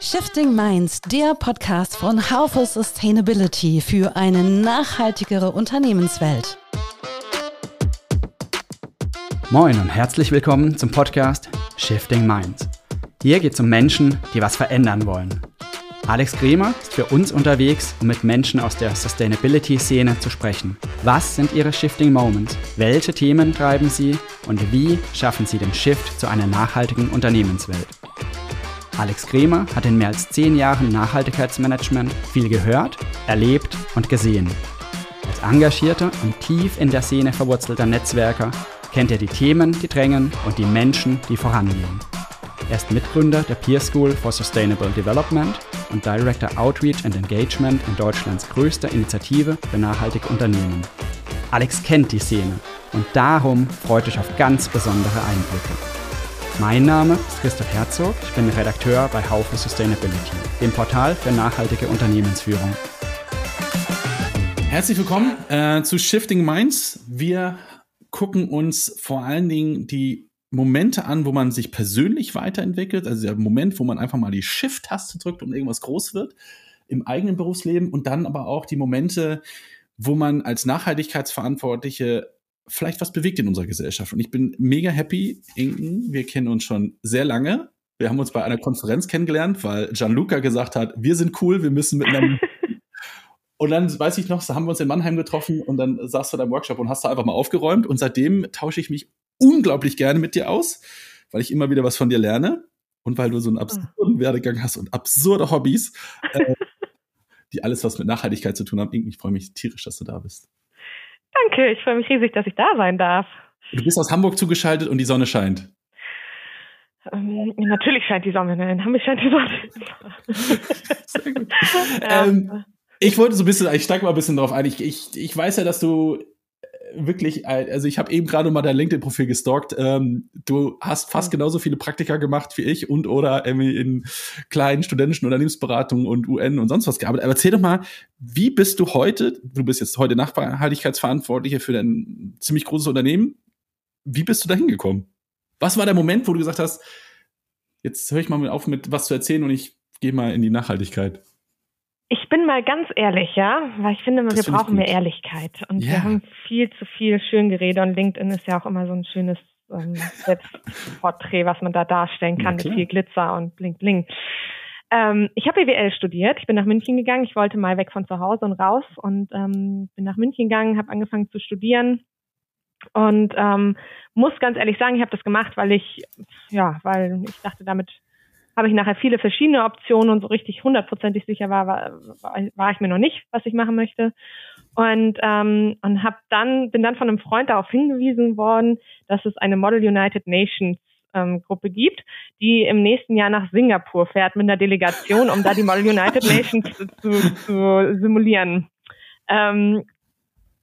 Shifting Minds, der Podcast von How for Sustainability für eine nachhaltigere Unternehmenswelt. Moin und herzlich willkommen zum Podcast Shifting Minds. Hier geht es um Menschen, die was verändern wollen. Alex Kremer ist für uns unterwegs, um mit Menschen aus der Sustainability-Szene zu sprechen. Was sind ihre Shifting Moments? Welche Themen treiben sie? Und wie schaffen sie den Shift zu einer nachhaltigen Unternehmenswelt? Alex Kremer hat in mehr als zehn Jahren Nachhaltigkeitsmanagement viel gehört, erlebt und gesehen. Als engagierter und tief in der Szene verwurzelter Netzwerker kennt er die Themen, die drängen und die Menschen, die vorangehen. Er ist Mitgründer der Peer School for Sustainable Development und Director Outreach and Engagement in Deutschlands größter Initiative für nachhaltige Unternehmen. Alex kennt die Szene und darum freut euch auf ganz besondere Einblicke. Mein Name ist Christoph Herzog, ich bin Redakteur bei Haufe Sustainability, dem Portal für nachhaltige Unternehmensführung. Herzlich willkommen äh, zu Shifting Minds. Wir gucken uns vor allen Dingen die Momente an, wo man sich persönlich weiterentwickelt, also der Moment, wo man einfach mal die Shift-Taste drückt und irgendwas groß wird im eigenen Berufsleben und dann aber auch die Momente, wo man als Nachhaltigkeitsverantwortliche vielleicht was bewegt in unserer Gesellschaft. Und ich bin mega happy, Inken. Wir kennen uns schon sehr lange. Wir haben uns bei einer Konferenz kennengelernt, weil Gianluca gesagt hat, wir sind cool, wir müssen miteinander. und dann weiß ich noch, haben wir uns in Mannheim getroffen und dann saßt du da im Workshop und hast da einfach mal aufgeräumt. Und seitdem tausche ich mich unglaublich gerne mit dir aus, weil ich immer wieder was von dir lerne und weil du so einen absurden Werdegang hast und absurde Hobbys, äh, die alles was mit Nachhaltigkeit zu tun haben. Inken, ich freue mich tierisch, dass du da bist. Danke, ich freue mich riesig, dass ich da sein darf. Du bist aus Hamburg zugeschaltet und die Sonne scheint. Ähm, natürlich scheint die Sonne, nein, in Hamburg scheint die Sonne. Sehr gut. ja. ähm, ich wollte so ein bisschen, ich steige mal ein bisschen drauf ein. Ich, ich, ich weiß ja, dass du wirklich, also ich habe eben gerade mal dein LinkedIn-Profil gestalkt. Ähm, du hast fast genauso viele Praktika gemacht wie ich und oder irgendwie in kleinen studentischen Unternehmensberatungen und UN und sonst was gearbeitet. Aber erzähl doch mal, wie bist du heute, du bist jetzt heute Nachhaltigkeitsverantwortliche für ein ziemlich großes Unternehmen. Wie bist du da hingekommen? Was war der Moment, wo du gesagt hast, jetzt höre ich mal auf mit was zu erzählen und ich gehe mal in die Nachhaltigkeit? Ich bin mal ganz ehrlich, ja, weil ich finde, wir brauchen mehr Ehrlichkeit. Und yeah. wir haben viel zu viel Schöngerede und LinkedIn ist ja auch immer so ein schönes ähm, Selbstporträt, was man da darstellen kann mit viel Glitzer und Bling Bling. Ähm, ich habe BWL studiert, ich bin nach München gegangen, ich wollte mal weg von zu Hause und raus und ähm, bin nach München gegangen, habe angefangen zu studieren und ähm, muss ganz ehrlich sagen, ich habe das gemacht, weil ich ja, weil ich dachte, damit habe ich nachher viele verschiedene Optionen und so richtig hundertprozentig sicher war, war, war ich mir noch nicht, was ich machen möchte. Und, ähm, und hab dann, bin dann von einem Freund darauf hingewiesen worden, dass es eine Model United Nations ähm, Gruppe gibt, die im nächsten Jahr nach Singapur fährt mit einer Delegation, um da die Model United Nations zu, zu simulieren. Ähm,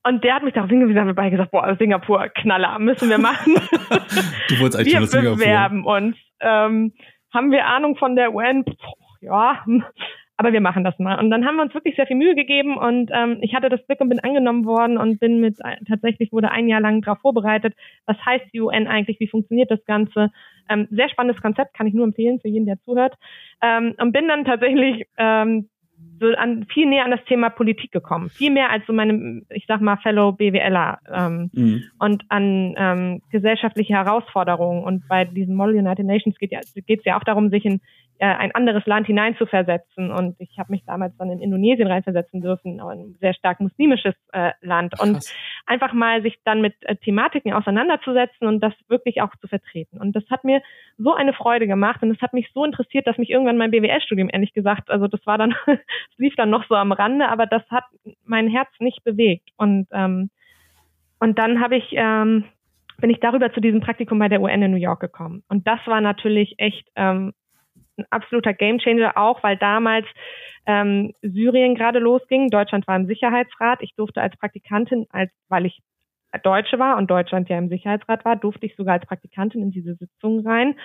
und der hat mich darauf hingewiesen, hat mir gesagt, boah, Singapur, Knaller, müssen wir machen. Du wolltest eigentlich wir Singapur. bewerben uns. Ähm, haben wir Ahnung von der UN? Ja, aber wir machen das mal. Und dann haben wir uns wirklich sehr viel Mühe gegeben und ähm, ich hatte das Glück und bin angenommen worden und bin mit, tatsächlich wurde ein Jahr lang darauf vorbereitet, was heißt die UN eigentlich, wie funktioniert das Ganze. Ähm, sehr spannendes Konzept, kann ich nur empfehlen für jeden, der zuhört. Ähm, und bin dann tatsächlich ähm, so an, viel näher an das Thema Politik gekommen. Viel mehr als so meine, ich sag mal, Fellow BWLer ähm, mhm. und an ähm, gesellschaftliche Herausforderungen. Und bei diesem Model United Nations geht es ja, ja auch darum, sich in äh, ein anderes Land hineinzuversetzen. Und ich habe mich damals dann in Indonesien reinversetzen dürfen, ein sehr stark muslimisches äh, Land. Krass. Und einfach mal sich dann mit äh, Thematiken auseinanderzusetzen und das wirklich auch zu vertreten. Und das hat mir so eine Freude gemacht und es hat mich so interessiert, dass mich irgendwann mein BWL-Studium, ehrlich gesagt, also das war dann, es lief dann noch so am Rande, aber das hat mein Herz nicht bewegt. Und, ähm, und dann habe ich ähm, bin ich darüber zu diesem Praktikum bei der UN in New York gekommen. Und das war natürlich echt ähm, ein absoluter Gamechanger auch, weil damals ähm, Syrien gerade losging. Deutschland war im Sicherheitsrat. Ich durfte als Praktikantin, als weil ich Deutsche war und Deutschland ja im Sicherheitsrat war, durfte ich sogar als Praktikantin in diese Sitzung rein.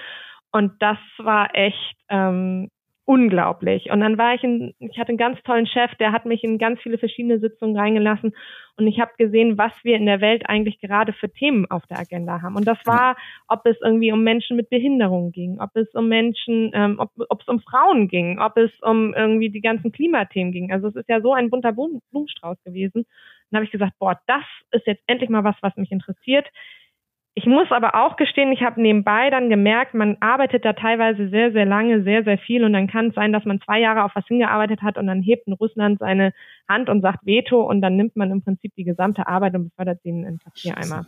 Und das war echt ähm, unglaublich. Und dann war ich in, ich hatte einen ganz tollen Chef, der hat mich in ganz viele verschiedene Sitzungen reingelassen und ich habe gesehen, was wir in der Welt eigentlich gerade für Themen auf der Agenda haben. Und das war, ob es irgendwie um Menschen mit Behinderung ging, ob es um Menschen, ähm, ob, ob es um Frauen ging, ob es um irgendwie die ganzen Klimathemen ging. Also es ist ja so ein bunter Blumenstrauß gewesen. Dann habe ich gesagt, boah, das ist jetzt endlich mal was, was mich interessiert. Ich muss aber auch gestehen, ich habe nebenbei dann gemerkt, man arbeitet da teilweise sehr, sehr lange, sehr, sehr viel und dann kann es sein, dass man zwei Jahre auf was hingearbeitet hat und dann hebt in Russland seine Hand und sagt Veto und dann nimmt man im Prinzip die gesamte Arbeit und befördert sie in einen Papiereimer.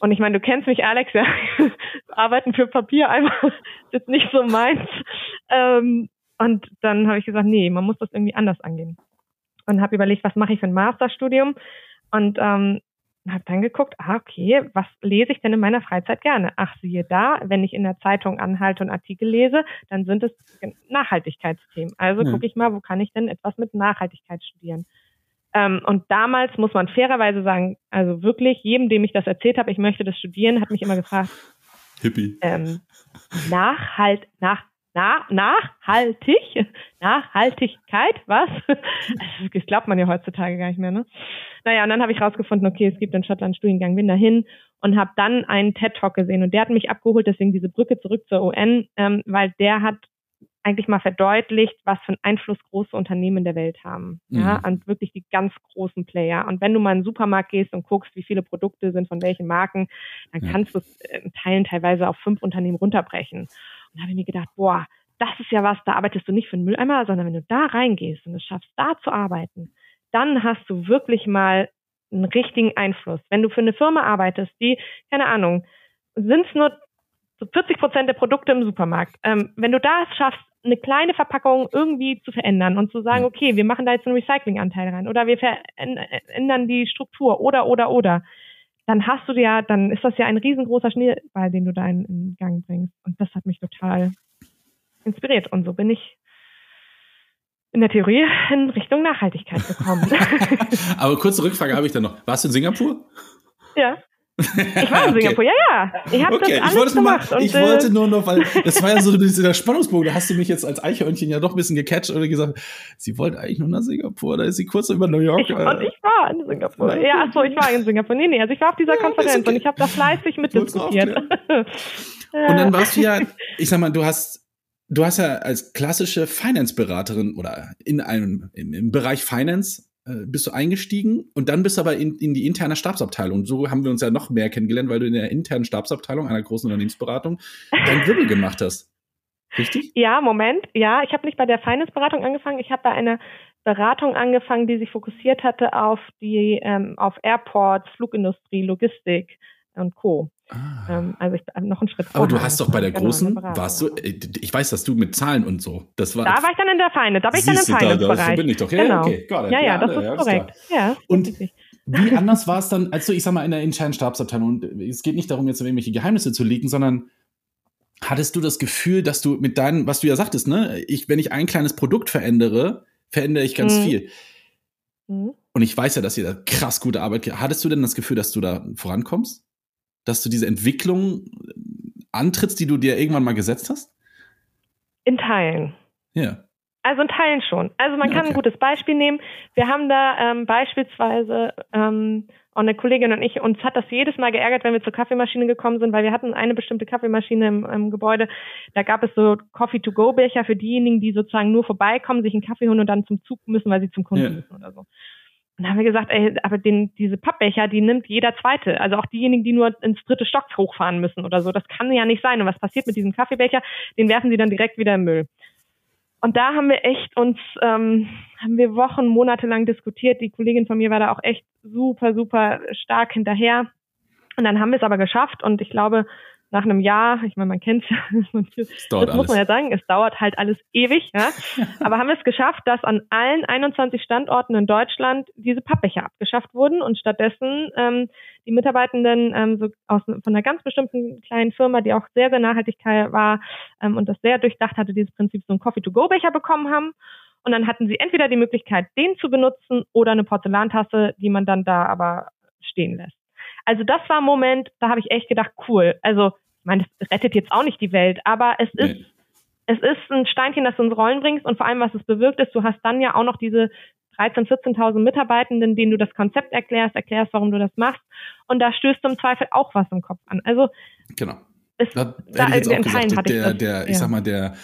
Und ich meine, du kennst mich, Alex, ja, arbeiten für Papiereimer ist jetzt nicht so meins. Ähm, und dann habe ich gesagt, nee, man muss das irgendwie anders angehen. Und habe überlegt, was mache ich für ein Masterstudium? Und ähm, habe dann geguckt, ah, okay, was lese ich denn in meiner Freizeit gerne? Ach, siehe da, wenn ich in der Zeitung anhalte und Artikel lese, dann sind es Nachhaltigkeitsthemen. Also ja. gucke ich mal, wo kann ich denn etwas mit Nachhaltigkeit studieren? Ähm, und damals muss man fairerweise sagen, also wirklich, jedem, dem ich das erzählt habe, ich möchte das studieren, hat mich immer gefragt, Hippie. Ähm, Nachhalt, nach, na, nachhaltig, Nachhaltigkeit, was? Das glaubt man ja heutzutage gar nicht mehr, ne? Naja, und dann habe ich rausgefunden, okay, es gibt in Schottland Studiengang, bin dahin und habe dann einen TED-Talk gesehen und der hat mich abgeholt, deswegen diese Brücke zurück zur UN, ähm, weil der hat eigentlich mal verdeutlicht, was für einen Einfluss große Unternehmen der Welt haben. Mhm. Ja, und wirklich die ganz großen Player. Und wenn du mal in den Supermarkt gehst und guckst, wie viele Produkte sind von welchen Marken, dann kannst du es in Teilen teilweise auf fünf Unternehmen runterbrechen. Und da habe ich mir gedacht, boah, das ist ja was, da arbeitest du nicht für einen Mülleimer, sondern wenn du da reingehst und es schaffst, da zu arbeiten, dann hast du wirklich mal einen richtigen Einfluss. Wenn du für eine Firma arbeitest, die, keine Ahnung, sind es nur so 40 Prozent der Produkte im Supermarkt. Ähm, wenn du da schaffst, eine kleine Verpackung irgendwie zu verändern und zu sagen, okay, wir machen da jetzt einen Recyclinganteil rein oder wir verändern die Struktur oder, oder, oder, dann hast du ja, dann ist das ja ein riesengroßer Schneeball, den du da in, in Gang bringst. Und das hat mich total inspiriert. Und so bin ich in der Theorie in Richtung Nachhaltigkeit gekommen. Aber kurze Rückfrage habe ich dann noch. Warst du in Singapur? Ja. Ich war in okay. Singapur, ja, ja. Ich habe okay. das alles ich gemacht. Mal, ich äh, wollte nur noch, weil das war ja so der Spannungsbogen. Da hast du mich jetzt als Eichhörnchen ja doch ein bisschen gecatcht oder gesagt, sie wollte eigentlich nur nach Singapur. Da ist sie kurz über New York. Ich, äh, und ich war in Singapur. Ja, achso, ich war in Singapur. Nee, nee, also ich war auf dieser ja, Konferenz okay. und ich habe da fleißig mitdiskutiert. und dann warst du ja, ich sag mal, du hast du hast ja als klassische Finance-Beraterin oder in einem im, im Bereich Finance bist du eingestiegen und dann bist du aber in, in die interne Stabsabteilung. So haben wir uns ja noch mehr kennengelernt, weil du in der internen Stabsabteilung einer großen Unternehmensberatung dein Wirbel gemacht hast. Richtig? Ja, Moment. Ja, ich habe nicht bei der Finance-Beratung angefangen. Ich habe bei einer Beratung angefangen, die sich fokussiert hatte auf die ähm, auf Airports, Flugindustrie, Logistik und Co. Ah. Ähm, also ich bin noch einen Schritt vor. Aber du hast doch bei der genau, großen, warst du, äh, ich weiß, dass du mit Zahlen und so, das war. Da war ich dann in der Feinde, da bin ich dann im Finance-Bereich. Da, so bin ich doch, ja, genau. okay, got it. Ja, ja, das ja, ist korrekt. Ja, und wie anders war es dann, als du, ich sag mal, in der internen Stabsabteilung, und es geht nicht darum, jetzt irgendwelche Geheimnisse zu legen, sondern hattest du das Gefühl, dass du mit deinen, was du ja sagtest, ne, ich, wenn ich ein kleines Produkt verändere, verändere ich ganz mhm. viel. Mhm. Und ich weiß ja, dass ihr da krass gute Arbeit, hattest du denn das Gefühl, dass du da vorankommst? Dass du diese Entwicklung antrittst, die du dir irgendwann mal gesetzt hast? In Teilen. Ja. Also in Teilen schon. Also man kann okay. ein gutes Beispiel nehmen. Wir haben da ähm, beispielsweise ähm, und eine Kollegin und ich, uns hat das jedes Mal geärgert, wenn wir zur Kaffeemaschine gekommen sind, weil wir hatten eine bestimmte Kaffeemaschine im, im Gebäude. Da gab es so Coffee-to-go-Becher für diejenigen, die sozusagen nur vorbeikommen, sich einen Kaffee holen und dann zum Zug müssen, weil sie zum Kunden ja. müssen oder so. Und dann haben wir gesagt, ey, aber den, diese Pappbecher, die nimmt jeder Zweite. Also auch diejenigen, die nur ins dritte Stock hochfahren müssen oder so. Das kann ja nicht sein. Und was passiert mit diesem Kaffeebecher? Den werfen sie dann direkt wieder im Müll. Und da haben wir echt uns, ähm, haben wir Wochen, Monate lang diskutiert. Die Kollegin von mir war da auch echt super, super stark hinterher. Und dann haben wir es aber geschafft. Und ich glaube, nach einem Jahr, ich meine, man kennt es, das, das muss man ja sagen, es dauert halt alles ewig, ja. Aber haben wir es geschafft, dass an allen 21 Standorten in Deutschland diese Pappbecher abgeschafft wurden und stattdessen ähm, die Mitarbeitenden ähm, so aus, von einer ganz bestimmten kleinen Firma, die auch sehr, sehr nachhaltig war ähm, und das sehr durchdacht hatte, dieses Prinzip so einen Coffee-to-go-Becher bekommen haben. Und dann hatten sie entweder die Möglichkeit, den zu benutzen oder eine Porzellantasse, die man dann da aber stehen lässt. Also das war ein Moment, da habe ich echt gedacht, cool. Also, ich meine, das rettet jetzt auch nicht die Welt, aber es ist, nee. es ist ein Steinchen, das du ins Rollen bringst und vor allem, was es bewirkt ist, du hast dann ja auch noch diese 13.000, 14.000 Mitarbeitenden, denen du das Konzept erklärst, erklärst, warum du das machst. Und da stößt du im Zweifel auch was im Kopf an. Also Genau. es, Da da, hätte ich jetzt auch Teilen gesagt, ich der, das, der, ich ja. sag mal, der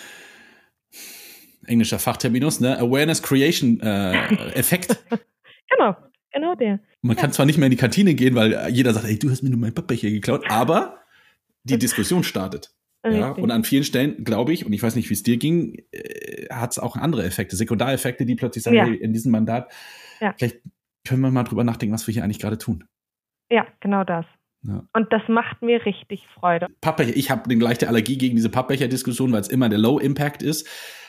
englischer Fachterminus, ne? Awareness Creation äh, Effekt. Genau, genau der. Man kann zwar nicht mehr in die Kantine gehen, weil jeder sagt, ey, du hast mir nur mein Pappbecher geklaut, aber die Diskussion startet. Ja, Richtig. und an vielen Stellen, glaube ich, und ich weiß nicht, wie es dir ging, äh, hat es auch andere Effekte, Sekundareffekte, die plötzlich sagen, Ja. hey, in diesem Mandat, Ja. vielleicht können wir mal drüber nachdenken, was wir hier eigentlich gerade tun. Ja, genau das. Ja. Und das macht mir richtig Freude. Pappbecher, ich habe eine leichte Allergie gegen diese Pappbecher-Diskussion, weil es immer der Low Impact ist.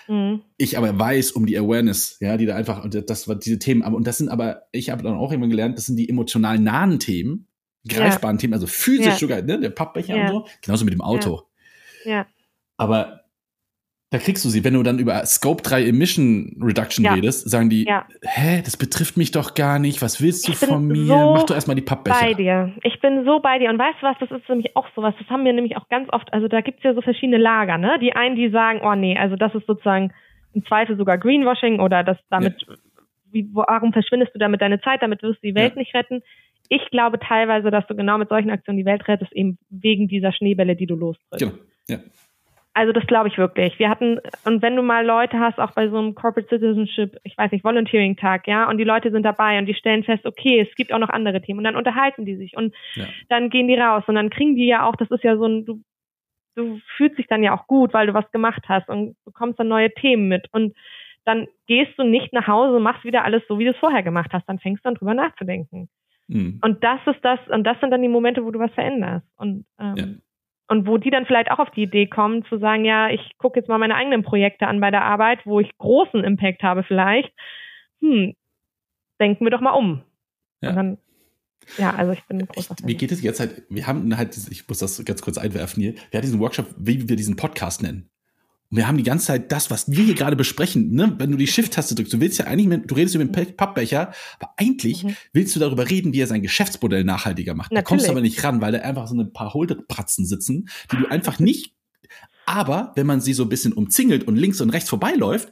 Mhm. Ich aber weiß um die Awareness, ja, die da einfach, und das war diese Themen, aber, und das sind aber, ich habe dann auch immer gelernt, das sind die emotional nahen Themen, greifbaren Themen, also physisch Ja. sogar, ne, der Pappbecher Ja. und so, genauso mit dem Auto. Ja, Aber da kriegst du sie, wenn du dann über Scope 3 Emission Reduction Ja. redest, sagen die, Ja. hä, das betrifft mich doch gar nicht, was willst du Ich von mir? so Mach doch erstmal die bei Pappbecher. dir. Ich bin so bei dir. Und weißt du was, das ist nämlich auch sowas, das haben wir nämlich auch ganz oft, also da gibt's ja so verschiedene Lager, ne? Die einen, die sagen, oh nee, also das ist sozusagen im Zweifel sogar Greenwashing oder das damit, wie, warum verschwindest du damit deine Zeit, damit wirst du die Welt Ja. nicht retten. Ich glaube teilweise, dass du genau mit solchen Aktionen die Welt rettest, eben wegen dieser Schneebälle, die du lostrittst. Genau. Ja. Also das glaube ich wirklich. Wir hatten, und wenn du mal Leute hast, auch bei so einem Corporate Citizenship, ich weiß nicht, Volunteering-Tag, ja, und die Leute sind dabei und die stellen fest, okay, es gibt auch noch andere Themen und dann unterhalten die sich und Ja. dann gehen die raus und dann kriegen die ja auch, das ist ja so ein, du, du fühlst dich dann ja auch gut, weil du was gemacht hast und bekommst dann neue Themen mit und dann gehst du nicht nach Hause, machst wieder alles so, wie du es vorher gemacht hast, dann fängst du an drüber nachzudenken. Mhm. Und das ist das, und das sind dann die Momente, wo du was veränderst. Und, ähm, Ja. Und wo die dann vielleicht auch auf die Idee kommen, zu sagen, ja, ich gucke jetzt mal meine eigenen Projekte an bei der Arbeit, wo ich großen Impact habe vielleicht. Hm, denken wir doch mal um. Ja. Und dann, ja, also ich bin ein großer Mir Fan. geht es jetzt halt, wir haben halt, ich muss das ganz kurz einwerfen hier, wir hatten diesen Workshop, wie wir diesen Podcast nennen. Und wir haben die ganze Zeit das, was wir hier gerade besprechen, ne? wenn du die Shift-Taste drückst, du willst ja eigentlich, mit, du redest über den Pappbecher, aber eigentlich Mhm. willst du darüber reden, wie er sein Geschäftsmodell nachhaltiger macht. Da Natürlich. kommst du aber nicht ran, weil da einfach so ein paar Holderpratzen sitzen, die du einfach nicht, aber wenn man sie so ein bisschen umzingelt und links und rechts vorbeiläuft,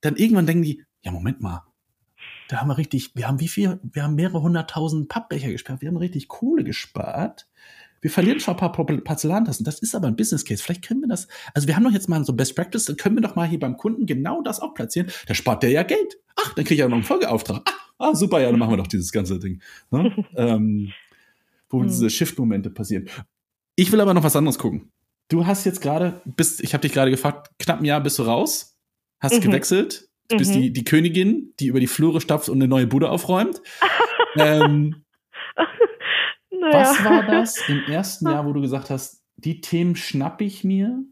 dann irgendwann denken die, ja, Moment mal, da haben wir richtig, wir haben wie viel, wir haben mehrere hunderttausend Pappbecher gespart, wir haben richtig Kohle gespart. Wir verlieren schon ein paar Por- Porzellantassen. Das ist aber ein Business Case. Vielleicht können wir das, also wir haben doch jetzt mal so Best Practice, dann können wir doch mal hier beim Kunden genau das auch platzieren. Da spart der ja Geld. Ach, dann kriege ich ja noch einen Folgeauftrag. Ah, ah, super, ja, dann machen wir doch dieses ganze Ding. Ne? ähm, wo Hm. diese Shift-Momente passieren. Ich will aber noch was anderes gucken. Du hast jetzt gerade, bist, ich habe dich gerade gefragt, knapp ein Jahr bist du raus, hast Mhm. gewechselt, du bist Mhm. die, die Königin, die über die Flure stapft und eine neue Bude aufräumt. ähm, naja. was war das im ersten Jahr, wo du gesagt hast, die Themen schnapp ich mir,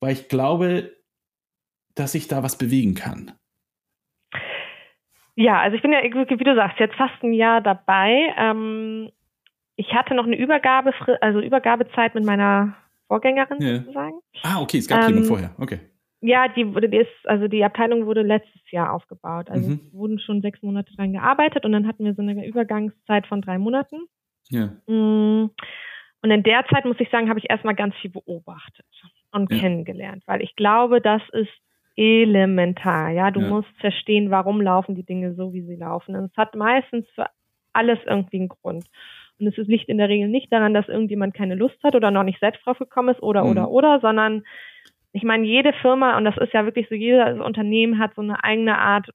weil ich glaube, dass ich da was bewegen kann? Ja, also ich bin ja, wie du sagst, jetzt fast ein Jahr dabei. Ähm, ich hatte noch eine Übergabe, also Übergabezeit mit meiner Vorgängerin Ja. sozusagen. Ah, okay, es gab Ähm, jemanden vorher. Okay. Ja, die wurde, die ist, also die Abteilung wurde letztes Jahr aufgebaut. Also Mhm. wurden schon sechs Monate dran gearbeitet und dann hatten wir so eine Übergangszeit von drei Monaten. Ja. Mm. Und in der Zeit, muss ich sagen, habe ich erstmal ganz viel beobachtet und Ja. kennengelernt, weil ich glaube, das ist elementar. Ja, du Ja. musst verstehen, warum laufen die Dinge so, wie sie laufen. Und es hat meistens für alles irgendwie einen Grund. Und es liegt in der Regel nicht daran, dass irgendjemand keine Lust hat oder noch nicht selbst drauf gekommen ist oder, Mhm. oder, oder, sondern ich meine, jede Firma, und das ist ja wirklich so, jedes Unternehmen hat so eine eigene Art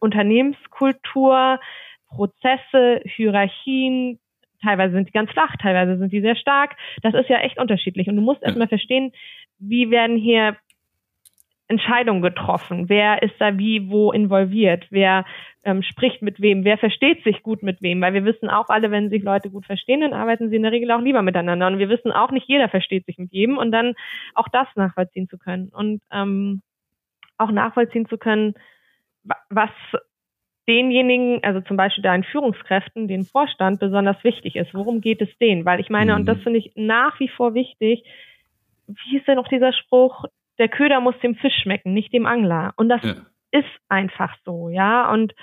Unternehmenskultur, Prozesse, Hierarchien, teilweise sind die ganz flach, teilweise sind die sehr stark. Das ist ja echt unterschiedlich. Und du musst erstmal verstehen, wie werden hier Entscheidungen getroffen? Wer ist da wie, wo involviert? Wer ähm, spricht mit wem? Wer versteht sich gut mit wem? Weil wir wissen auch alle, wenn sich Leute gut verstehen, dann arbeiten sie in der Regel auch lieber miteinander. Und wir wissen auch, nicht jeder versteht sich mit jedem und dann auch das nachvollziehen zu können. Und ähm, auch nachvollziehen zu können, wa- was denjenigen, also zum Beispiel deinen Führungskräften, den Vorstand besonders wichtig ist. Worum geht es denen? Weil ich meine, Mhm. und das finde ich nach wie vor wichtig, wie ist denn noch dieser Spruch, der Köder muss dem Fisch schmecken, nicht dem Angler. Und das Ja. ist einfach so, ja. Und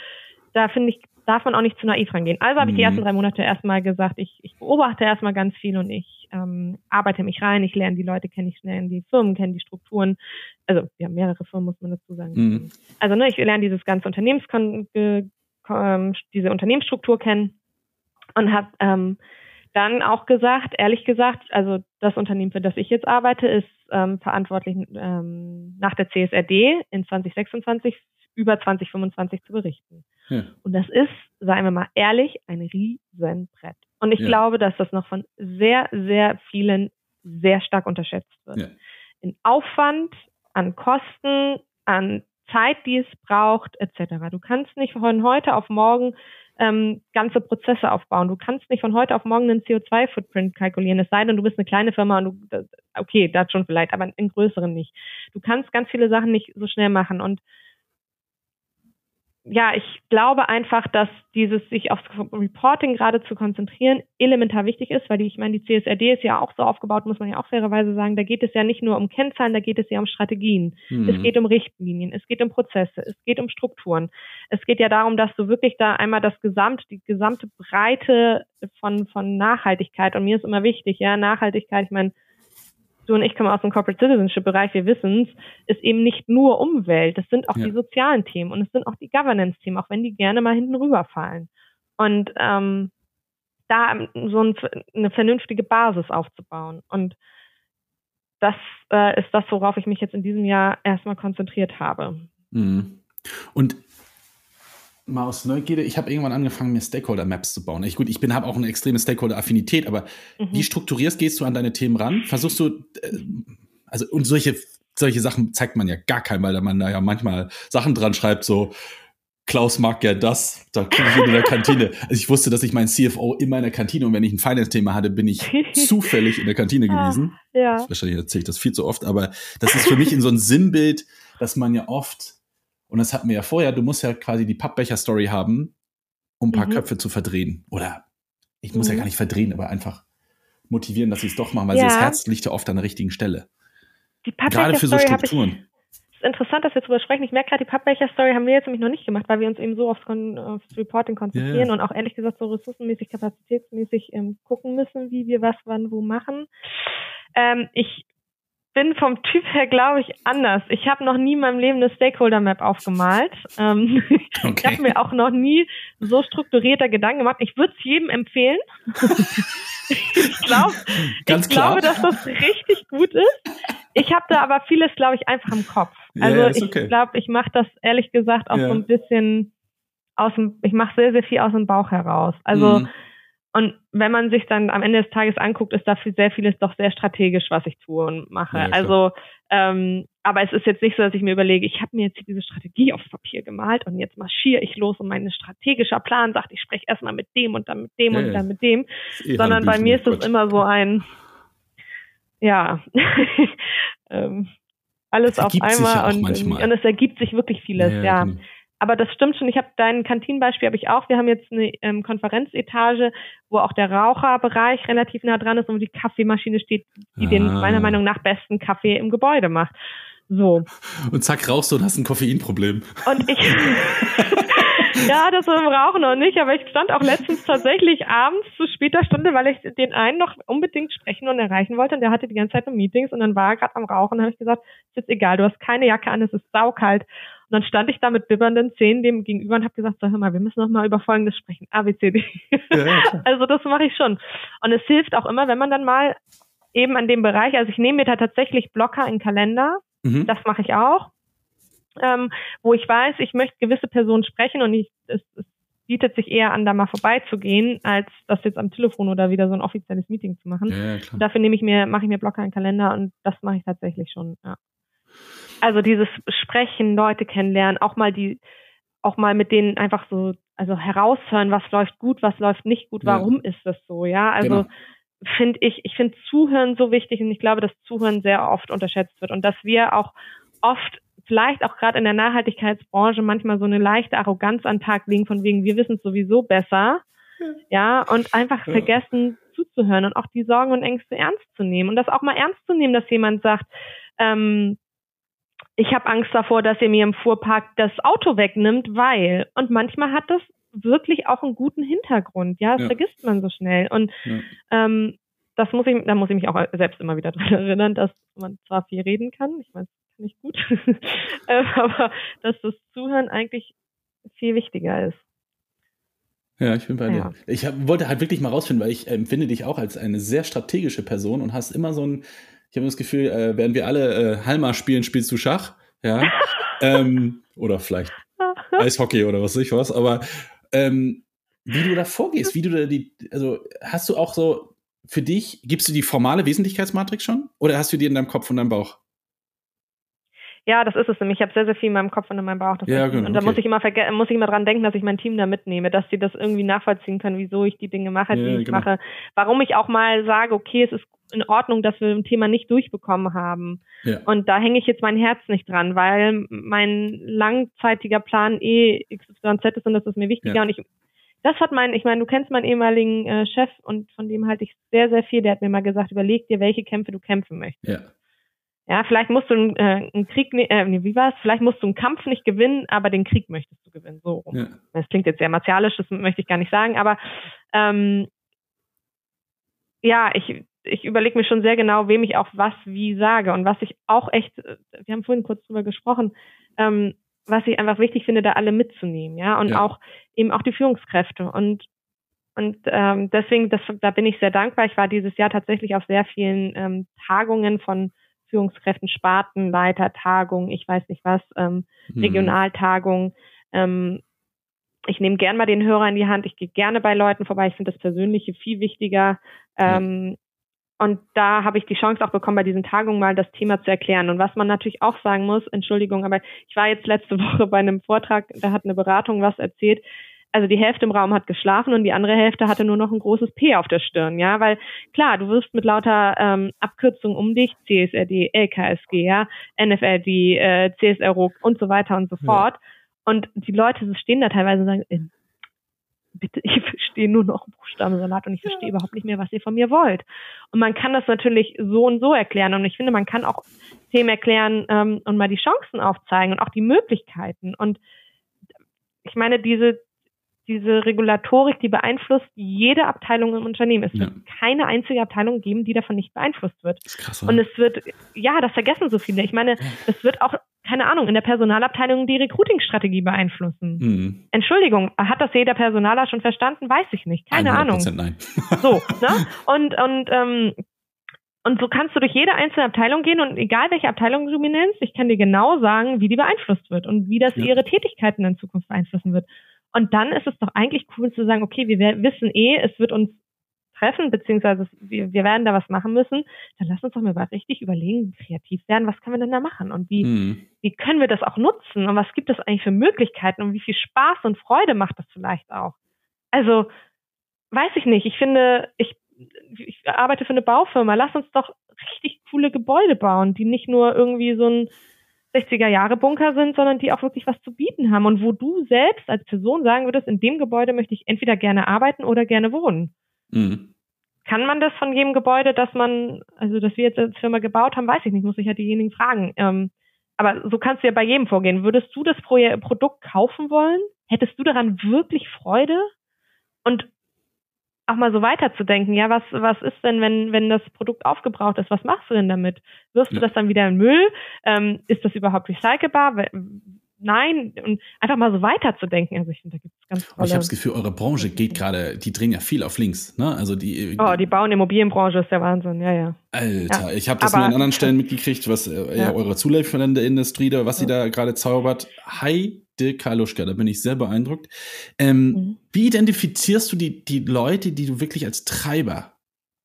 da finde ich, darf man auch nicht zu naiv rangehen. Also habe ich die Mhm. ersten drei Monate erstmal gesagt, ich, ich beobachte erstmal ganz viel und ich ähm, arbeite mich rein, ich lerne die Leute kennen, ich lerne die Firmen kennen, die Strukturen. Also wir haben mehrere Firmen, muss man dazu sagen. Mhm. Also ne, ich lerne dieses ganze Unternehmenskon ähm, diese Unternehmensstruktur kennen und habe ähm, dann auch gesagt, ehrlich gesagt, also das Unternehmen, für das ich jetzt arbeite, ist ähm, verantwortlich ähm, nach der CSRD in 2026 über 2025 zu berichten. Ja. Und das ist, seien wir mal ehrlich, ein Riesenbrett. Und ich Ja. glaube, dass das noch von sehr, sehr vielen sehr stark unterschätzt wird. Ja. In Aufwand, an Kosten, an Zeit, die es braucht, etc. Du kannst nicht von heute auf morgen ähm, ganze Prozesse aufbauen. Du kannst nicht von heute auf morgen einen CO2-Footprint kalkulieren, es sei denn, du bist eine kleine Firma und du, okay, das schon vielleicht, aber in größeren nicht. Du kannst ganz viele Sachen nicht so schnell machen und ja, ich glaube einfach, dass dieses sich aufs Reporting gerade zu konzentrieren elementar wichtig ist, weil die, ich meine, die CSRD ist ja auch so aufgebaut, muss man ja auch fairerweise sagen, da geht es ja nicht nur um Kennzahlen, da geht es ja um Strategien. Mhm. Es geht um Richtlinien, es geht um Prozesse, es geht um Strukturen. Es geht ja darum, dass du wirklich da einmal das Gesamt, die gesamte Breite von, von Nachhaltigkeit, und mir ist immer wichtig, ja, Nachhaltigkeit, ich meine, du und ich kommen aus dem Corporate Citizenship Bereich, wir wissen es, ist eben nicht nur Umwelt, es sind auch Ja. die sozialen Themen und es sind auch die Governance-Themen, auch wenn die gerne mal hinten rüberfallen. Und ähm, da so ein, eine vernünftige Basis aufzubauen. Und das äh, ist das, worauf ich mich jetzt in diesem Jahr erstmal konzentriert habe. Mhm. Und mal aus Neugierde, ich habe irgendwann angefangen, mir Stakeholder-Maps zu bauen. Ich, gut, ich bin habe auch eine extreme Stakeholder-Affinität, aber Mhm. wie strukturierst, gehst du an deine Themen ran? Versuchst du, äh, also und solche, solche Sachen zeigt man ja gar keinem, weil da man da ja manchmal Sachen dran schreibt, so Klaus mag ja das, da kriege ich in der Kantine. Also ich wusste, dass ich meinen CFO in meiner Kantine und wenn ich ein Finance-Thema hatte, bin ich zufällig in der Kantine Ah. gewesen. Ja. Wahrscheinlich erzähle ich das viel zu oft, aber das ist für mich in so ein Sinnbild, dass man ja oft, und das hatten wir ja vorher, du musst ja quasi die Pappbecher-Story haben, um ein paar Mhm. Köpfe zu verdrehen. Oder ich muss ja Mhm. gar nicht verdrehen, aber einfach motivieren, dass sie es doch machen, weil Ja. das Herz liegt ja oft an der richtigen Stelle. Die Gerade für so Strukturen. ist interessant, dass wir darüber sprechen. Ich merke gerade, die Pappbecher-Story haben wir jetzt nämlich noch nicht gemacht, weil wir uns eben so aufs, Kon aufs Reporting konzentrieren Ja. und auch ehrlich gesagt so ressourcenmäßig, kapazitätsmäßig ähm, gucken müssen, wie wir was wann wo machen. Ähm, ich bin vom Typ her, glaube ich, anders. Ich habe noch nie in meinem Leben eine Stakeholder-Map aufgemalt. Ähm, Ich Okay. habe mir auch noch nie so strukturierter Gedanken gemacht. Ich würde es jedem empfehlen. ich glaube, Ganz ich glaube, dass das richtig gut ist. Ich habe da aber vieles, glaube ich, einfach im Kopf. Also ist ich okay. glaube, ich mache das ehrlich gesagt auch Ja. so ein bisschen aus dem, ich mache sehr, sehr viel aus dem Bauch heraus. Also Mhm. Und wenn man sich dann am Ende des Tages anguckt, ist dafür sehr vieles doch sehr strategisch, was ich tue und mache. Ja, also, ähm, aber es ist jetzt nicht so, dass ich mir überlege, ich habe mir jetzt hier diese Strategie aufs Papier gemalt und jetzt marschiere ich los und mein strategischer Plan sagt, ich spreche erstmal mit dem und dann mit dem Ja, und ja. dann mit dem, eh sondern bei mir ist es immer so ein, ja, ähm, alles auf einmal ja und, und es ergibt sich wirklich vieles, ja. genau. Aber das stimmt schon. Ich habe dein Kantinenbeispiel habe ich auch. Wir haben jetzt eine ähm, Konferenzetage, wo auch der Raucherbereich relativ nah dran ist und wo die Kaffeemaschine steht, die den Ah. meiner Meinung nach besten Kaffee im Gebäude macht. So. Und zack, rauchst du und hast ein Koffeinproblem. Und ich, ja, das dem Rauchen noch nicht, aber ich stand auch letztens tatsächlich abends zu später Stunde, weil ich den einen noch unbedingt sprechen und erreichen wollte und der hatte die ganze Zeit nur Meetings und dann war er gerade am Rauchen und habe ich gesagt, ist jetzt egal, du hast keine Jacke an, es ist saukalt. Und dann stand ich da mit bibbernden Zähnen dem gegenüber und habe gesagt, so, hör mal, wir müssen noch mal über Folgendes sprechen. A, B, C, D. Ja. Also das mache ich schon. Und es hilft auch immer, wenn man dann mal eben an dem Bereich, also ich nehme mir da tatsächlich Blocker in Kalender, Mhm. das mache ich auch, ähm, wo ich weiß, ich möchte gewisse Personen sprechen und ich, es, es bietet sich eher an, da mal vorbeizugehen, als das jetzt am Telefon oder wieder so ein offizielles Meeting zu machen. ja, dafür nehme ich mir, mache ich mir Blocker in den Kalender und das mache ich tatsächlich schon, ja. Also dieses Sprechen, Leute kennenlernen, auch mal die, auch mal mit denen einfach so, also heraushören, was läuft gut, was läuft nicht gut, Ja. warum ist das so, ja? Also Genau. finde ich, ich finde Zuhören so wichtig und ich glaube, dass Zuhören sehr oft unterschätzt wird und dass wir auch oft vielleicht auch gerade in der Nachhaltigkeitsbranche manchmal so eine leichte Arroganz an den Tag legen von wegen, wir wissen es sowieso besser, ja, und einfach Ja. vergessen zuzuhören und auch die Sorgen und Ängste ernst zu nehmen und das auch mal ernst zu nehmen, dass jemand sagt, ähm, ich habe Angst davor, dass ihr mir im Fuhrpark das Auto wegnimmt, weil und manchmal hat das wirklich auch einen guten Hintergrund. Ja, das Ja. vergisst man so schnell. Und Ja. ähm, das muss ich, da muss ich mich auch selbst immer wieder dran erinnern, dass man zwar viel reden kann, ich weiß, das kann ich gut, äh, aber dass das Zuhören eigentlich viel wichtiger ist. Ja, ich bin bei dir. Ja. Ich hab, wollte halt wirklich mal rausfinden, weil ich empfinde dich auch als eine sehr strategische Person und hast immer so ein, ich habe das Gefühl, äh, während wir alle äh, Halma spielen, spielst du Schach, ja, ähm, oder vielleicht Eishockey oder was weiß ich was, aber ähm, wie du da vorgehst, wie du da die, also hast du auch so für dich, gibst du die formale Wesentlichkeitsmatrix schon? Oder hast du die in deinem Kopf und deinem Bauch? Ja, das ist es nämlich. Ich habe sehr, sehr viel in meinem Kopf und in meinem Bauch. Ja, genau, Und da okay. muss ich immer muss ich immer dran denken, dass ich mein Team da mitnehme, dass sie das irgendwie nachvollziehen können, wieso ich die Dinge mache, die Ja, ich genau. mache. Warum ich auch mal sage, okay, es ist in Ordnung, dass wir ein Thema nicht durchbekommen haben. Ja. Und da hänge ich jetzt mein Herz nicht dran, weil mein langzeitiger Plan eh XYZ ist und das ist mir wichtiger. Und ich, das hat mein, ich meine, du kennst meinen ehemaligen äh, Chef und von dem halte ich sehr, sehr viel. Der hat mir mal gesagt, überleg dir, welche Kämpfe du kämpfen möchtest. Ja. Ja, vielleicht musst du einen, äh, einen Krieg, äh, wie war's? Vielleicht musst du einen Kampf nicht gewinnen, aber den Krieg möchtest du gewinnen. So rum. ja. Das klingt jetzt sehr martialisch, das möchte ich gar nicht sagen, aber ähm, ja, ich, ich überlege mir schon sehr genau, wem ich auch was wie sage und was ich auch echt, äh, wir haben vorhin kurz drüber gesprochen, ähm, was ich einfach wichtig finde, da alle mitzunehmen, ja, und Ja. auch eben auch die Führungskräfte und und ähm, deswegen, das, da bin ich sehr dankbar. Ich war dieses Jahr tatsächlich auf sehr vielen ähm, Tagungen von Führungskräften, Spartenleiter, Tagungen, ich weiß nicht was, ähm, Hm. Regionaltagungen. Ähm, ich nehme gern mal den Hörer in die Hand. Ich gehe gerne bei Leuten vorbei. Ich finde das Persönliche viel wichtiger. Ähm, Und da habe ich die Chance auch bekommen, bei diesen Tagungen mal das Thema zu erklären. Und was man natürlich auch sagen muss, Entschuldigung, aber ich war jetzt letzte Woche bei einem Vortrag, da hat eine Beratung was erzählt. Also die Hälfte im Raum hat geschlafen und die andere Hälfte hatte nur noch ein großes P auf der Stirn, ja, weil klar, du wirst mit lauter ähm, Abkürzungen um dich, CSRD, LKSG, ja, NFLD, äh, CSRO und so weiter und so Ja. fort. Und die Leute stehen da teilweise und sagen, äh, bitte, ich verstehe nur noch Buchstabensalat und ich verstehe überhaupt nicht mehr, was ihr von mir wollt. Und man kann das natürlich so und so erklären. Und ich finde, man kann auch Themen erklären ähm, und mal die Chancen aufzeigen und auch die Möglichkeiten. Und ich meine, diese, diese Regulatorik, die beeinflusst jede Abteilung im Unternehmen. Es Ja. wird keine einzige Abteilung geben, die davon nicht beeinflusst wird. Das ist krass, Und es wird, ja, das vergessen so viele. Ich meine, es wird auch, keine Ahnung, in der Personalabteilung die Recruiting-Strategie beeinflussen. Hm. Entschuldigung, hat das jeder Personaler schon verstanden? Weiß ich nicht. Keine 100% Ahnung. nein. So, ne? Und, und, ähm, und so kannst du durch jede einzelne Abteilung gehen und egal welche Abteilung du mir nennst, ich kann dir genau sagen, wie die beeinflusst wird und wie das Ja. ihre Tätigkeiten in Zukunft beeinflussen wird. Und dann ist es doch eigentlich cool zu sagen, okay, wir wissen eh, es wird uns treffen, beziehungsweise wir, wir werden da was machen müssen. Dann lass uns doch mal richtig überlegen, kreativ werden, was können wir denn da machen und wie, Hm. wie können wir das auch nutzen und was gibt es eigentlich für Möglichkeiten und wie viel Spaß und Freude macht das vielleicht auch? Also, weiß ich nicht. Ich finde, ich, ich arbeite für eine Baufirma. Lass uns doch richtig coole Gebäude bauen, die nicht nur irgendwie so ein 60er-Jahre-Bunker sind, sondern die auch wirklich was zu bieten haben und wo du selbst als Person sagen würdest, in dem Gebäude möchte ich entweder gerne arbeiten oder gerne wohnen. Hm. Kann man das von jedem Gebäude, das man, also das wir jetzt als Firma gebaut haben, weiß ich nicht, muss ich ja diejenigen fragen. Ähm, aber so kannst du ja bei jedem vorgehen. Würdest du das Pro Produkt kaufen wollen? Hättest du daran wirklich Freude? Und auch mal so weiterzudenken, ja, was, was ist denn, wenn, wenn das Produkt aufgebraucht ist? Was machst du denn damit? Wirfst Ja. du das dann wieder in Müll? Ähm, ist das überhaupt recycelbar? Nein, und einfach mal so weiterzudenken. Also ich finde, da gibt es ganz tolle. ich habe das Gefühl, eure Branche geht gerade, die drehen ja viel auf links. Ne? Also die, oh, die Bau- und Immobilienbranche ist der Wahnsinn, ja, ja. Alter, Ja, ich habe das nur an anderen Stellen mitgekriegt, was äh, ja. Ja. eure zulieferende Industrie da, was sie da gerade zaubert. Heide Kaluschka, da bin ich sehr beeindruckt. Ähm, Mhm. Wie identifizierst du die, die Leute, die du wirklich als Treiber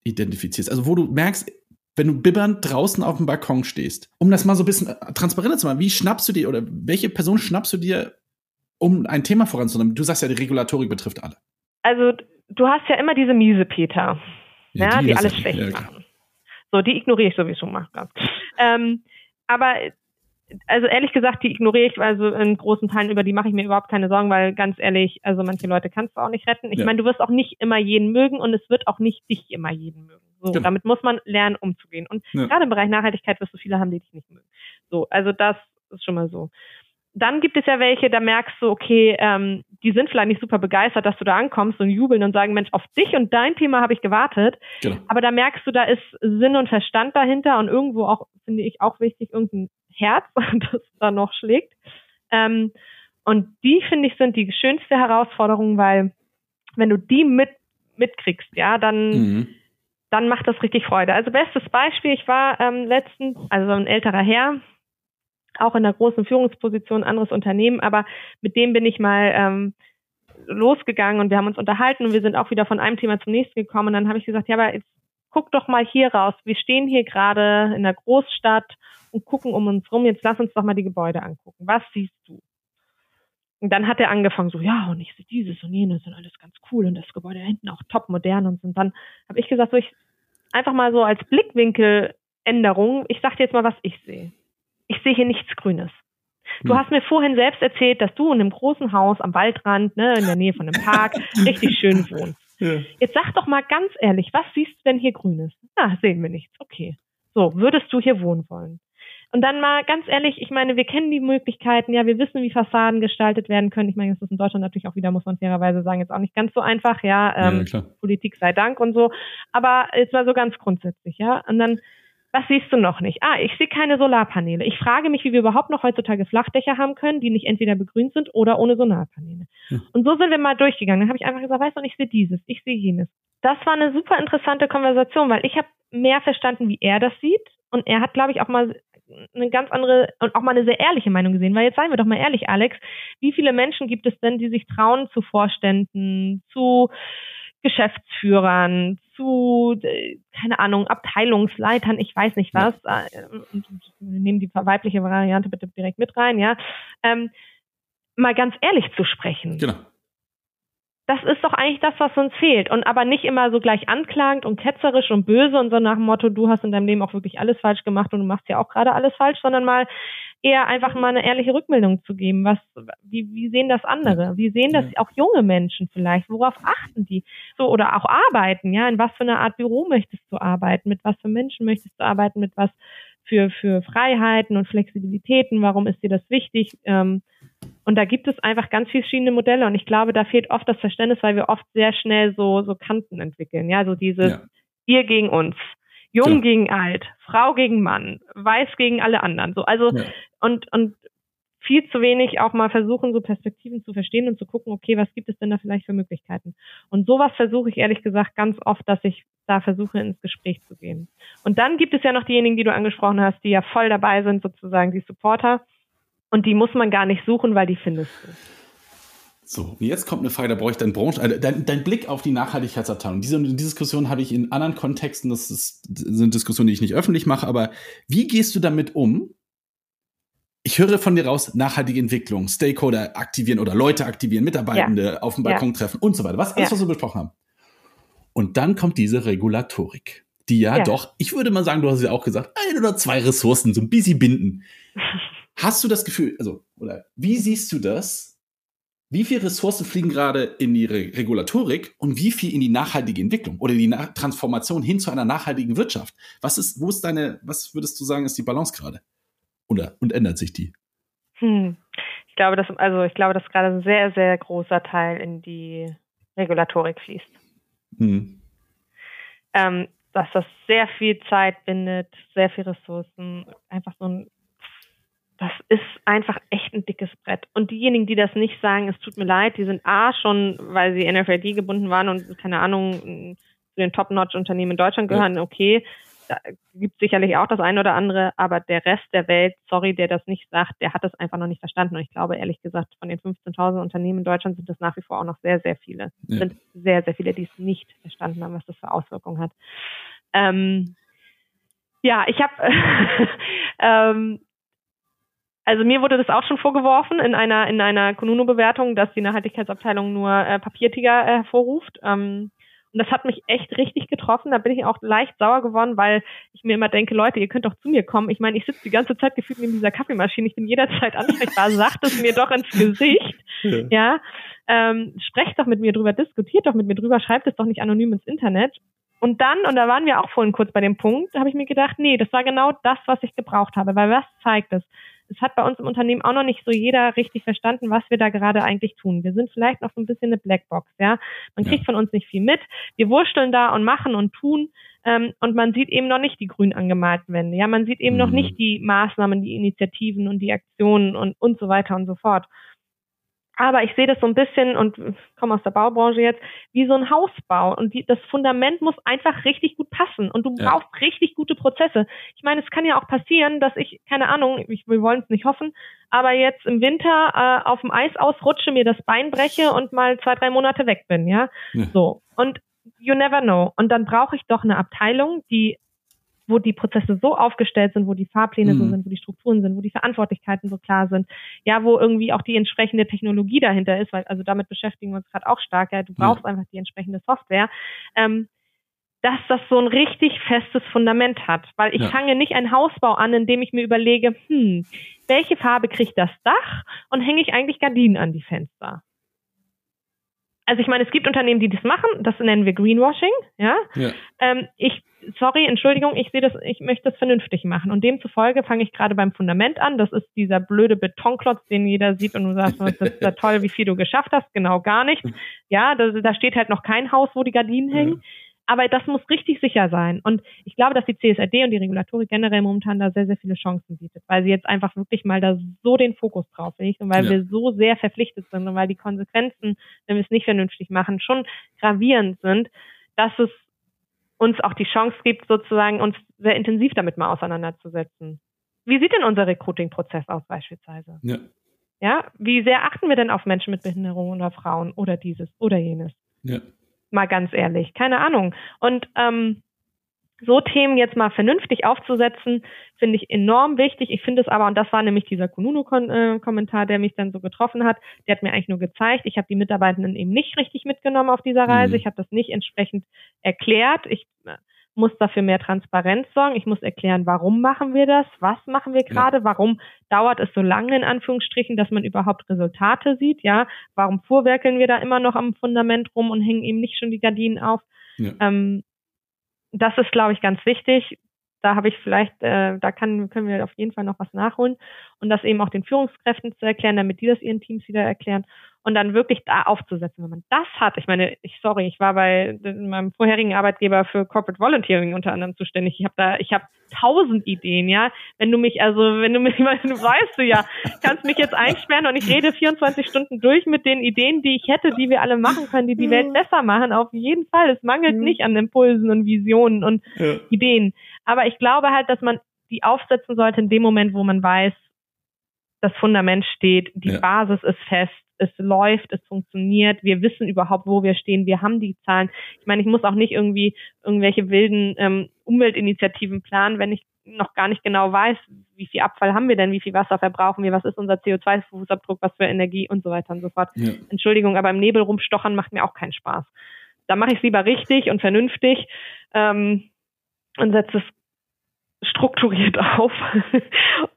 identifizierst? Also wo du merkst, wenn du bibbernd draußen auf dem Balkon stehst, um das mal so ein bisschen äh, transparenter zu machen, wie schnappst du dir oder welche Person schnappst du dir, um ein Thema voranzunehmen? Du sagst ja, die Regulatorik betrifft alle. Also du hast ja immer diese miese Peter, ja, die, ist alles ja- schlecht ja, machen. So, die ignoriere ich sowieso mal. Ähm, aber also ehrlich gesagt, die ignoriere ich also in großen Teilen, über die mache ich mir überhaupt keine Sorgen, weil ganz ehrlich, also manche Leute kannst du auch nicht retten. Ich Ja. meine, du wirst auch nicht immer jeden mögen und es wird auch nicht dich immer jeden mögen. So, Genau. damit muss man lernen, umzugehen. Und Ja. gerade im Bereich Nachhaltigkeit wirst du viele haben, die dich nicht mögen. So, also das ist schon mal so. dann gibt es ja welche, da merkst du, okay, ähm, die sind vielleicht nicht super begeistert, dass du da ankommst und jubeln und sagen, Mensch, auf dich und dein Thema habe ich gewartet. Genau. Aber da merkst du, da ist Sinn und Verstand dahinter und irgendwo auch, finde ich, auch wichtig, irgendein Herz, das da noch schlägt. Ähm, und die, finde ich, sind die schönste Herausforderung, weil wenn du die mit, mitkriegst, ja, dann, mhm. Dann macht das richtig Freude. Also bestes Beispiel, ich war ähm, letztens, also ein älterer Herr, auch in einer großen Führungsposition, anderes Unternehmen, aber mit dem bin ich mal ähm, losgegangen und wir haben uns unterhalten und wir sind auch wieder von einem Thema zum nächsten gekommen und dann habe ich gesagt, ja, aber jetzt guck doch mal hier raus. Wir stehen hier gerade in der Großstadt und gucken um uns rum. Jetzt lass uns doch mal die Gebäude angucken. Was siehst du? Und dann hat er angefangen so, ja, und ich sehe dieses und jenes und alles ganz cool und das Gebäude da hinten auch top modern und so. Und dann habe ich gesagt, so ich einfach mal so als Blickwinkeländerung, ich sag dir jetzt mal, was ich sehe ich sehe hier nichts Grünes. Du hm. hast mir vorhin selbst erzählt, dass du in einem großen Haus am Waldrand, ne, in der Nähe von einem Park, richtig schön wohnst. Ja. Jetzt sag doch mal ganz ehrlich, was siehst du denn hier Grünes? Ah, sehen wir nichts. Okay. So, würdest du hier wohnen wollen? Und dann mal ganz ehrlich, ich meine, wir kennen die Möglichkeiten, ja, wir wissen, wie Fassaden gestaltet werden können. Ich meine, das ist in Deutschland natürlich auch wieder, muss man fairerweise sagen, jetzt auch nicht ganz so einfach, ja, ähm, ja Politik sei Dank und so. Aber jetzt mal so ganz grundsätzlich, ja. Und dann was siehst du noch nicht? Ah, ich sehe keine Solarpaneele. Ich frage mich, wie wir überhaupt noch heutzutage Flachdächer haben können, die nicht entweder begrünt sind oder ohne Solarpaneele. Hm. Und so sind wir mal durchgegangen. Dann habe ich einfach gesagt, weißt du, ich sehe dieses, ich sehe jenes. Das war eine super interessante Konversation, weil ich habe mehr verstanden, wie er das sieht. Und er hat, glaube ich, auch mal eine ganz andere und auch mal eine sehr ehrliche Meinung gesehen. Weil jetzt seien wir doch mal ehrlich, Alex, wie viele Menschen gibt es denn, die sich trauen zu Vorständen, zu Geschäftsführern, zu, keine Ahnung, Abteilungsleitern, ich weiß nicht was. Ja. Äh, wir nehmen die weibliche Variante bitte direkt mit rein, ja. Ähm, mal ganz ehrlich zu sprechen. Genau. Das ist doch eigentlich das, was uns fehlt. Und aber nicht immer so gleich anklagend und ketzerisch und böse und so nach dem Motto, du hast in deinem Leben auch wirklich alles falsch gemacht und du machst ja auch gerade alles falsch, sondern mal eher einfach mal eine ehrliche Rückmeldung zu geben. Was, wie, wie sehen das andere? Wie sehen das auch junge Menschen vielleicht? Worauf achten die? So, oder auch arbeiten, ja? In was für einer Art Büro möchtest du arbeiten? Mit was für Menschen möchtest du arbeiten? Mit was für, für Freiheiten und Flexibilitäten? Warum ist dir das wichtig? Ähm, und da gibt es einfach ganz viele verschiedene Modelle. Und ich glaube, da fehlt oft das Verständnis, weil wir oft sehr schnell so, so Kanten entwickeln. Ja, so dieses ja. ihr gegen uns. Jung ja. gegen alt, Frau gegen Mann, weiß gegen alle anderen. So, also ja. und und viel zu wenig auch mal versuchen, so Perspektiven zu verstehen und zu gucken, okay, was gibt es denn da vielleicht für Möglichkeiten? Und sowas versuche ich ehrlich gesagt ganz oft, dass ich da versuche, ins Gespräch zu gehen. Und dann gibt es ja noch diejenigen, die du angesprochen hast, die ja voll dabei sind, sozusagen die Supporter. Und die muss man gar nicht suchen, weil die findest du. So, jetzt kommt eine Frage, da brauche ich deinen Branchen, äh, dein, dein, Blick auf die Nachhaltigkeitsabteilung. Diese, diese Diskussion habe ich in anderen Kontexten, das ist, sind Diskussionen, die ich nicht öffentlich mache, aber wie gehst du damit um? Ich höre von dir raus, nachhaltige Entwicklung, Stakeholder aktivieren oder Leute aktivieren, Mitarbeitende ja. auf dem Balkon ja. treffen und so weiter. Was alles, ja. was wir besprochen haben. Und dann kommt diese Regulatorik, die ja, doch, ich würde mal sagen, du hast ja auch gesagt, ein oder zwei Ressourcen so ein bisschen binden. Hast du das Gefühl, also, oder wie siehst du das? Wie viel Ressourcen fliegen gerade in die Re Regulatorik und wie viel in die nachhaltige Entwicklung oder die Na Transformation hin zu einer nachhaltigen Wirtschaft? Was ist, wo ist deine, was würdest du sagen, ist die Balance gerade? Oder, und ändert sich die? Hm. Ich glaube, dass, also ich glaube, dass gerade ein sehr, sehr großer Teil in die Regulatorik fließt. Hm. Ähm, dass das sehr viel Zeit bindet, sehr viel Ressourcen, einfach so ein das ist einfach echt ein dickes Brett. Und diejenigen, die das nicht sagen, es tut mir leid, die sind A schon, weil sie NFLD gebunden waren und keine Ahnung, zu den Top-Notch-Unternehmen in Deutschland gehören, ja. okay. Da gibt sicherlich auch das eine oder andere, aber der Rest der Welt, sorry, der das nicht sagt, der hat das einfach noch nicht verstanden. Und ich glaube, ehrlich gesagt, von den 15.000 Unternehmen in Deutschland sind das nach wie vor auch noch sehr, sehr viele. Ja. sind sehr, sehr viele, die es nicht verstanden haben, was das für Auswirkungen hat. Ähm, ja, ich habe ähm, also mir wurde das auch schon vorgeworfen in einer in einer Konuno-Bewertung, dass die Nachhaltigkeitsabteilung nur äh, Papiertiger äh, hervorruft. Ähm, und das hat mich echt richtig getroffen. Da bin ich auch leicht sauer geworden, weil ich mir immer denke, Leute, ihr könnt doch zu mir kommen. Ich meine, ich sitze die ganze Zeit gefühlt in dieser Kaffeemaschine. Ich bin jederzeit ansprechbar. Sagt es mir doch ins Gesicht. Ja. ja? Ähm, sprecht doch mit mir drüber, diskutiert doch mit mir drüber, schreibt es doch nicht anonym ins Internet. Und dann, und da waren wir auch vorhin kurz bei dem Punkt, habe ich mir gedacht, nee, das war genau das, was ich gebraucht habe. Weil was zeigt es? Es hat bei uns im Unternehmen auch noch nicht so jeder richtig verstanden, was wir da gerade eigentlich tun. Wir sind vielleicht noch so ein bisschen eine Blackbox, ja. Man kriegt ja. von uns nicht viel mit. Wir wursteln da und machen und tun. Ähm, und man sieht eben noch nicht die grün angemalten Wände. Ja, man sieht eben mhm. noch nicht die Maßnahmen, die Initiativen und die Aktionen und, und so weiter und so fort. Aber ich sehe das so ein bisschen und komme aus der Baubranche jetzt, wie so ein Hausbau. Und die, das Fundament muss einfach richtig gut passen. Und du ja. brauchst richtig gute Prozesse. Ich meine, es kann ja auch passieren, dass ich, keine Ahnung, ich, wir wollen es nicht hoffen, aber jetzt im Winter äh, auf dem Eis ausrutsche, mir das Bein breche und mal zwei, drei Monate weg bin, ja. ja. So. Und you never know. Und dann brauche ich doch eine Abteilung, die wo die Prozesse so aufgestellt sind, wo die Fahrpläne mhm. so sind, wo die Strukturen sind, wo die Verantwortlichkeiten so klar sind, ja, wo irgendwie auch die entsprechende Technologie dahinter ist, weil also damit beschäftigen wir uns gerade auch stark, ja, du brauchst ja. einfach die entsprechende Software. Ähm, dass das so ein richtig festes Fundament hat. Weil ich ja. fange nicht einen Hausbau an, indem ich mir überlege, hm, welche Farbe kriegt das Dach und hänge ich eigentlich Gardinen an die Fenster? Also ich meine, es gibt Unternehmen, die das machen, das nennen wir Greenwashing, ja. ja. Ähm, ich sorry, Entschuldigung, ich sehe das, ich möchte das vernünftig machen. Und demzufolge fange ich gerade beim Fundament an. Das ist dieser blöde Betonklotz, den jeder sieht und du sagst, das ist ja toll, wie viel du geschafft hast. Genau gar nicht. Ja, da, da steht halt noch kein Haus, wo die Gardinen hängen. Aber das muss richtig sicher sein. Und ich glaube, dass die CSRD und die Regulatorik generell momentan da sehr, sehr viele Chancen bietet, weil sie jetzt einfach wirklich mal da so den Fokus drauf legt und weil ja. wir so sehr verpflichtet sind und weil die Konsequenzen, wenn wir es nicht vernünftig machen, schon gravierend sind, dass es uns auch die Chance gibt, sozusagen uns sehr intensiv damit mal auseinanderzusetzen. Wie sieht denn unser Recruiting-Prozess aus beispielsweise? Ja. ja. Wie sehr achten wir denn auf Menschen mit Behinderung oder Frauen oder dieses oder jenes? Ja. Mal ganz ehrlich, keine Ahnung. Und ähm, so Themen jetzt mal vernünftig aufzusetzen, finde ich enorm wichtig. Ich finde es aber, und das war nämlich dieser Kununu-Kommentar, der mich dann so getroffen hat, der hat mir eigentlich nur gezeigt, ich habe die Mitarbeitenden eben nicht richtig mitgenommen auf dieser Reise. Mhm. Ich habe das nicht entsprechend erklärt. Ich äh, muss dafür mehr Transparenz sorgen. Ich muss erklären, warum machen wir das? Was machen wir gerade? Warum dauert es so lange in Anführungsstrichen, dass man überhaupt Resultate sieht? Ja, warum vorwerkeln wir da immer noch am Fundament rum und hängen eben nicht schon die Gardinen auf? Ja. Ähm, das ist, glaube ich, ganz wichtig. Da habe ich vielleicht, äh, da kann, können wir auf jeden Fall noch was nachholen und das eben auch den Führungskräften zu erklären, damit die das ihren Teams wieder erklären und dann wirklich da aufzusetzen. Wenn man das hat, ich meine, ich sorry, ich war bei meinem vorherigen Arbeitgeber für Corporate Volunteering unter anderem zuständig. Ich habe da, ich habe tausend Ideen, ja. Wenn du mich, also wenn du mich, du weißt du ja, kannst mich jetzt einsperren und ich rede 24 Stunden durch mit den Ideen, die ich hätte, die wir alle machen können, die die Welt besser machen. Auf jeden Fall. Es mangelt mhm. nicht an Impulsen und Visionen und ja. Ideen. Aber ich glaube halt, dass man die aufsetzen sollte in dem Moment, wo man weiß, das Fundament steht, die ja. Basis ist fest, es läuft, es funktioniert, wir wissen überhaupt, wo wir stehen, wir haben die Zahlen. Ich meine, ich muss auch nicht irgendwie irgendwelche wilden ähm, Umweltinitiativen planen, wenn ich noch gar nicht genau weiß, wie viel Abfall haben wir denn, wie viel Wasser verbrauchen wir, was ist unser CO2-Fußabdruck, was für Energie und so weiter und so fort. Ja. Entschuldigung, aber im Nebel rumstochern macht mir auch keinen Spaß. Da mache ich es lieber richtig und vernünftig ähm, und setze es strukturiert auf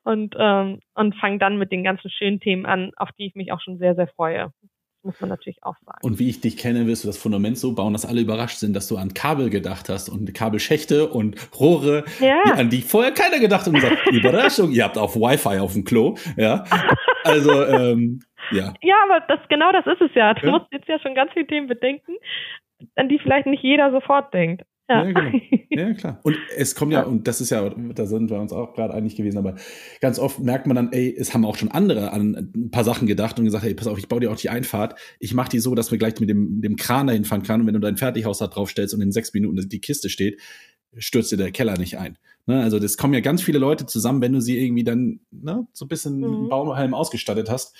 und, ähm, und fange dann mit den ganzen schönen Themen an, auf die ich mich auch schon sehr, sehr freue. Das muss man natürlich auch sagen. Und wie ich dich kenne, wirst du das Fundament so bauen, dass alle überrascht sind, dass du an Kabel gedacht hast und Kabelschächte und Rohre, ja. an die vorher keiner gedacht hat und gesagt, Überraschung, ihr habt auch Wi-Fi auf dem Klo, ja. Also, ähm, ja. Ja, aber das, genau das ist es ja. Du ja. musst jetzt ja schon ganz viele Themen bedenken, an die vielleicht nicht jeder sofort denkt. Ja. ja, genau. Ja, klar. Und es kommt ja, und das ist ja, da sind wir uns auch gerade einig gewesen, aber ganz oft merkt man dann, ey, es haben auch schon andere an ein paar Sachen gedacht und gesagt, ey, pass auf, ich baue dir auch die Einfahrt. Ich mache die so, dass wir gleich mit dem, dem Kran dahin fahren können. Und wenn du dein Fertighaus da drauf stellst und in sechs Minuten die Kiste steht, stürzt dir der Keller nicht ein. Ne? Also das kommen ja ganz viele Leute zusammen, wenn du sie irgendwie dann ne, so ein bisschen mhm. Baumhalm ausgestattet hast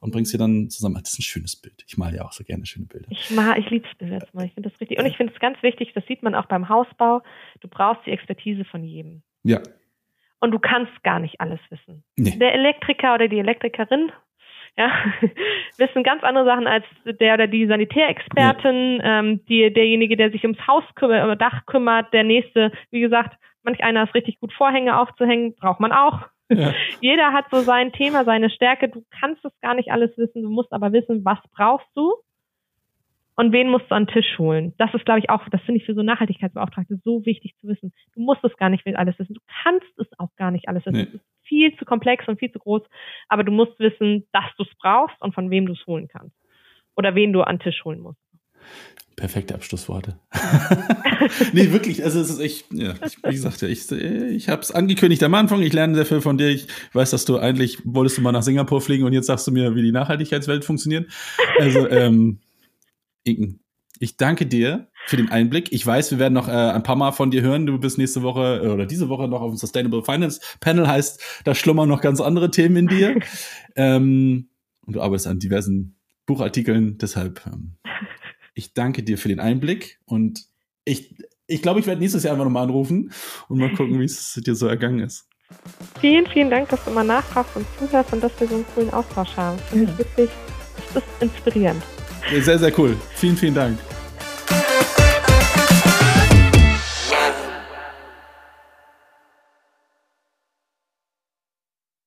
und bringst sie dann zusammen. Das ist ein schönes Bild. Ich male ja auch so gerne schöne Bilder. Ich mal, ich liebe es bis jetzt mal. Ich finde das richtig. Und ich finde es ganz wichtig, das sieht man auch beim Hausbau. Du brauchst die Expertise von jedem. Ja. Und du kannst gar nicht alles wissen. Nee. Der Elektriker oder die Elektrikerin ja, wissen ganz andere Sachen als der oder die Sanitärexpertin, ja. ähm, die, derjenige, der sich ums Haus kümmert, Dach kümmert, der nächste, wie gesagt, manch einer ist richtig gut Vorhänge aufzuhängen, braucht man auch. Ja. Jeder hat so sein Thema, seine Stärke. Du kannst es gar nicht alles wissen. Du musst aber wissen, was brauchst du. und wen musst du an den Tisch holen. Das ist, glaube ich, auch, das finde ich für so Nachhaltigkeitsbeauftragte so wichtig zu wissen. Du musst es gar nicht alles wissen. Du kannst es auch gar nicht alles wissen. Nee. Es ist viel zu komplex und viel zu groß, aber du musst wissen, dass du es brauchst und von wem du es holen kannst. Oder wen du an den Tisch holen musst. Perfekte Abschlussworte. nee, wirklich, also es ist echt, ja, ich, wie gesagt, ich, ich habe es angekündigt am Anfang, ich lerne sehr viel von dir. Ich weiß, dass du eigentlich wolltest du mal nach Singapur fliegen und jetzt sagst du mir, wie die Nachhaltigkeitswelt funktioniert. Also, ähm, Inken, ich danke dir für den Einblick. Ich weiß, wir werden noch äh, ein paar Mal von dir hören. Du bist nächste Woche äh, oder diese Woche noch auf dem Sustainable Finance Panel. Heißt, da schlummern noch ganz andere Themen in dir. ähm, und du arbeitest an diversen Buchartikeln. Deshalb ähm, ich danke dir für den Einblick und ich, ich glaube, ich werde nächstes Jahr einfach nochmal anrufen und mal gucken, wie es dir so ergangen ist. Vielen, vielen Dank, dass du immer nachfragst und zuhörst und dass wir so einen coolen Austausch haben. Finde ich wirklich, das ist inspirierend. Sehr, sehr cool. Vielen, vielen Dank.